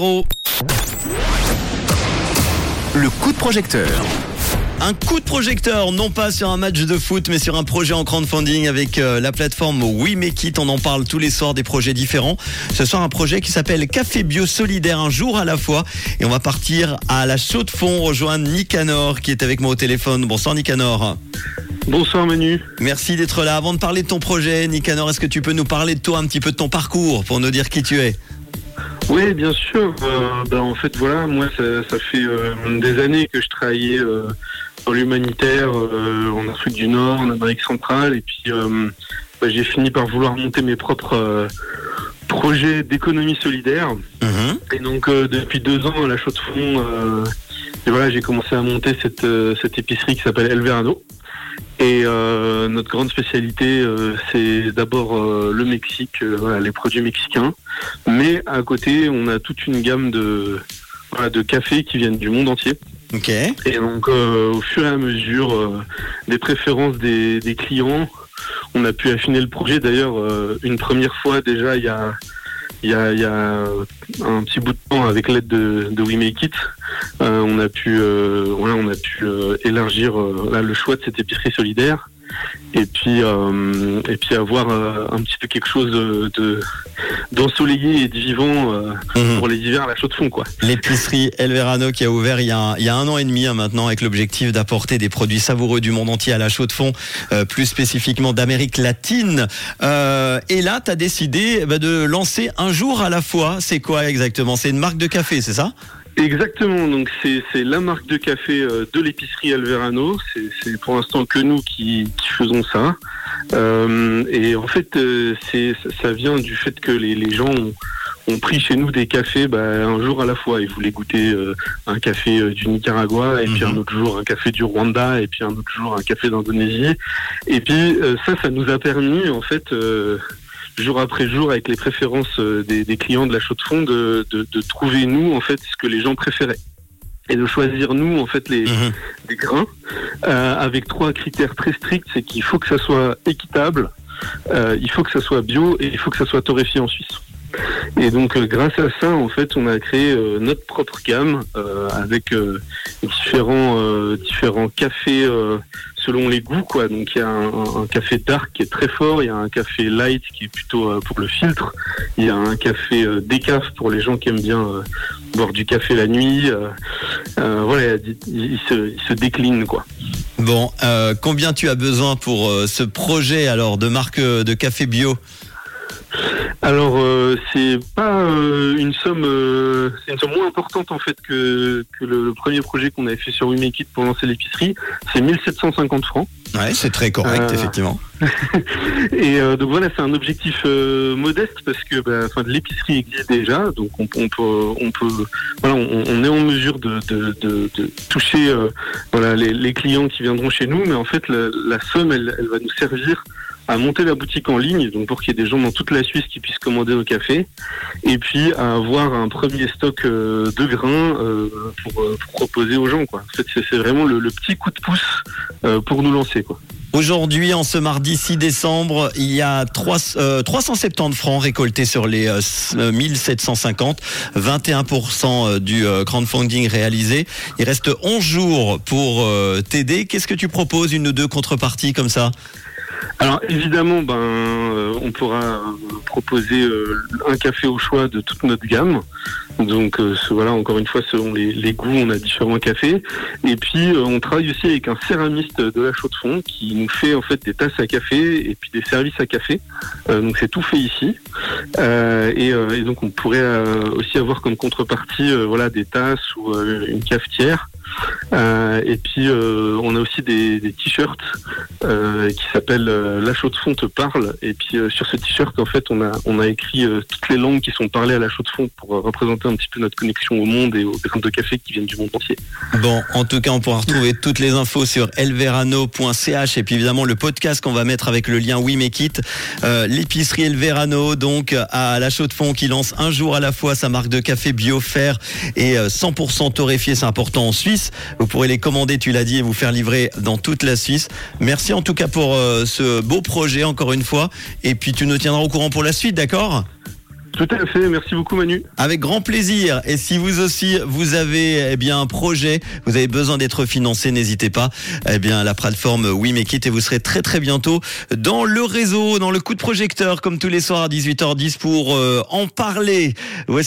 Le coup de projecteur. Un coup de projecteur, non pas sur un match de foot, mais sur un projet en crowdfunding avec euh, la plateforme We Make It. On en parle tous les soirs des projets différents. Ce soir, un projet qui s'appelle Café Bio Solidaire, un jour à la fois. Et on va partir à la chaux de fond, rejoindre Nicanor qui est avec moi au téléphone. Bonsoir Nicanor. Bonsoir Manu. Merci d'être là. Avant de parler de ton projet, Nicanor, est-ce que tu peux nous parler de toi un petit peu de ton parcours pour nous dire qui tu es? Oui, bien sûr. Euh, ben, en fait, voilà, moi, ça, ça fait euh, des années que je travaillais euh, dans l'humanitaire euh, en Afrique du Nord, en Amérique centrale, et puis euh, ben, j'ai fini par vouloir monter mes propres euh, projets d'économie solidaire. Mhm. Et donc, euh, depuis deux ans, à la chaux de fond, euh, et voilà, j'ai commencé à monter cette, euh, cette épicerie qui s'appelle El Verano. Et euh, notre grande spécialité, euh, c'est d'abord euh, le Mexique, euh, voilà, les produits mexicains. Mais à côté, on a toute une gamme de, voilà, de cafés qui viennent du monde entier. Ok. Et donc, euh, au fur et à mesure euh, des préférences des, des clients, on a pu affiner le projet. D'ailleurs, euh, une première fois déjà, il y a, il y, a, il y a un petit bout de temps, avec l'aide de, de We Make It, euh, on a pu, euh, on a pu euh, élargir euh, le choix de cette épicerie solidaire. Et puis, euh, et puis avoir euh, un petit peu quelque chose de de- d'ensoleillé et de vivant euh, Mhm. pour les hivers à la chaux de fond, quoi. L'épicerie El Verano qui a ouvert il y a, un, il y a un an et demi hein, maintenant avec l'objectif d'apporter des produits savoureux du monde entier à la chaux de fond, plus spécifiquement d'Amérique latine. Et là, tu as décidé bah, de lancer un jour à la fois. C'est quoi exactement? C'est une marque de café, c'est ça? Exactement, donc c'est c'est la marque de café euh, de l'épicerie Alverano. C'est pour l'instant que nous qui, qui faisons ça. Euh, et en fait, euh, c'est ça vient du fait que les, les gens ont, ont pris chez nous des cafés bah, un jour à la fois. Ils voulaient goûter euh, un café euh, du Nicaragua, et puis Mhm. un autre jour un café du Rwanda, et puis un autre jour un café d'Indonésie. Et puis euh, ça, ça nous a permis en fait. Jour après jour avec les préférences euh, des, des clients de la chaux de fond de, de, de trouver nous en fait ce que les gens préféraient et de choisir nous en fait les, Mhm. grains euh, avec trois critères très stricts c'est qu'il faut que ça soit équitable euh, il faut que ça soit bio et il faut que ça soit torréfié en Suisse et donc euh, grâce à ça en fait on a créé euh, notre propre gamme avec différents différents cafés selon les goûts quoi. Donc il y a un, café dark qui est très fort il y a un café light qui est plutôt euh, pour le filtre il y a un café euh, décaf pour les gens qui aiment bien euh, boire du café la nuit euh, voilà il, il se, il se décline quoi. Bon, combien tu as besoin pour ce projet alors de marque de café bio? Alors euh, c'est pas euh, une somme, euh, c'est une somme moins importante en fait que, que le, le premier projet qu'on avait fait sur We Make It pour lancer l'épicerie. C'est 1750 francs. Ouais, c'est très correct, effectivement. Et donc voilà, c'est un objectif modeste parce que bah, enfin, l'épicerie existe déjà, donc on, on peut, on peut, voilà, on, on est en mesure de, de, de, de toucher voilà les, les clients qui viendront chez nous, mais en fait la, la somme, elle, elle va nous servir à monter la boutique en ligne, donc pour qu'il y ait des gens dans toute la Suisse qui puissent commander nos cafés, et puis à avoir un premier stock euh, de grains euh, pour, euh, pour proposer aux gens. Quoi. C'est vraiment le, le petit coup de pouce pour nous lancer. Quoi. Aujourd'hui, en ce mardi 6 décembre, il y a 3, euh, 370 francs récoltés sur les euh, s- euh, 1750, 21% du euh, crowdfunding réalisé. Il reste 11 jours pour t'aider. Qu'est-ce que tu proposes, une ou deux contreparties comme ça? Alors évidemment, ben, euh, on pourra proposer euh, un café au choix de toute notre gamme. Donc euh, voilà, encore une fois, selon les, les goûts, on a différents cafés. Et puis on travaille aussi avec un céramiste de la chaux de fond qui nous fait en fait des tasses à café et puis des services à café. Donc c'est tout fait ici. Et, et donc on pourrait aussi avoir comme contrepartie voilà des tasses ou une cafetière. Euh, et puis euh, on a aussi des, t-shirts euh, qui s'appelle euh, La chaux de fond te parle. Et puis sur ce t-shirt, en fait, on a écrit toutes les langues qui sont parlées à la chaux de fond pour représenter un petit peu notre connexion au monde et aux grains de café qui viennent du monde entier. Bon, en tout cas, on pourra retrouver toutes les infos sur elverano.ch et puis évidemment le podcast qu'on va mettre avec le lien We Make It. L'épicerie Elverano, donc à la chaux de fond qui lance un jour à la fois sa marque de café bio fer et euh, 100% torréfié, c'est important en Suisse. Vous pourrez les commander, tu l'as dit, et vous faire livrer dans toute la Suisse. Merci en tout cas pour euh, ce beau projet encore une fois. Et puis tu nous tiendras au courant pour la suite, d'accord? Tout à fait, merci beaucoup Manu. Avec grand plaisir. Et si vous aussi vous avez eh bien un projet, vous avez besoin d'être financé, n'hésitez pas. Eh bien la plateforme We Make It et vous serez très très bientôt dans le réseau, dans le coup de projecteur comme tous les soirs à 18h10 pour euh, en parler. Voici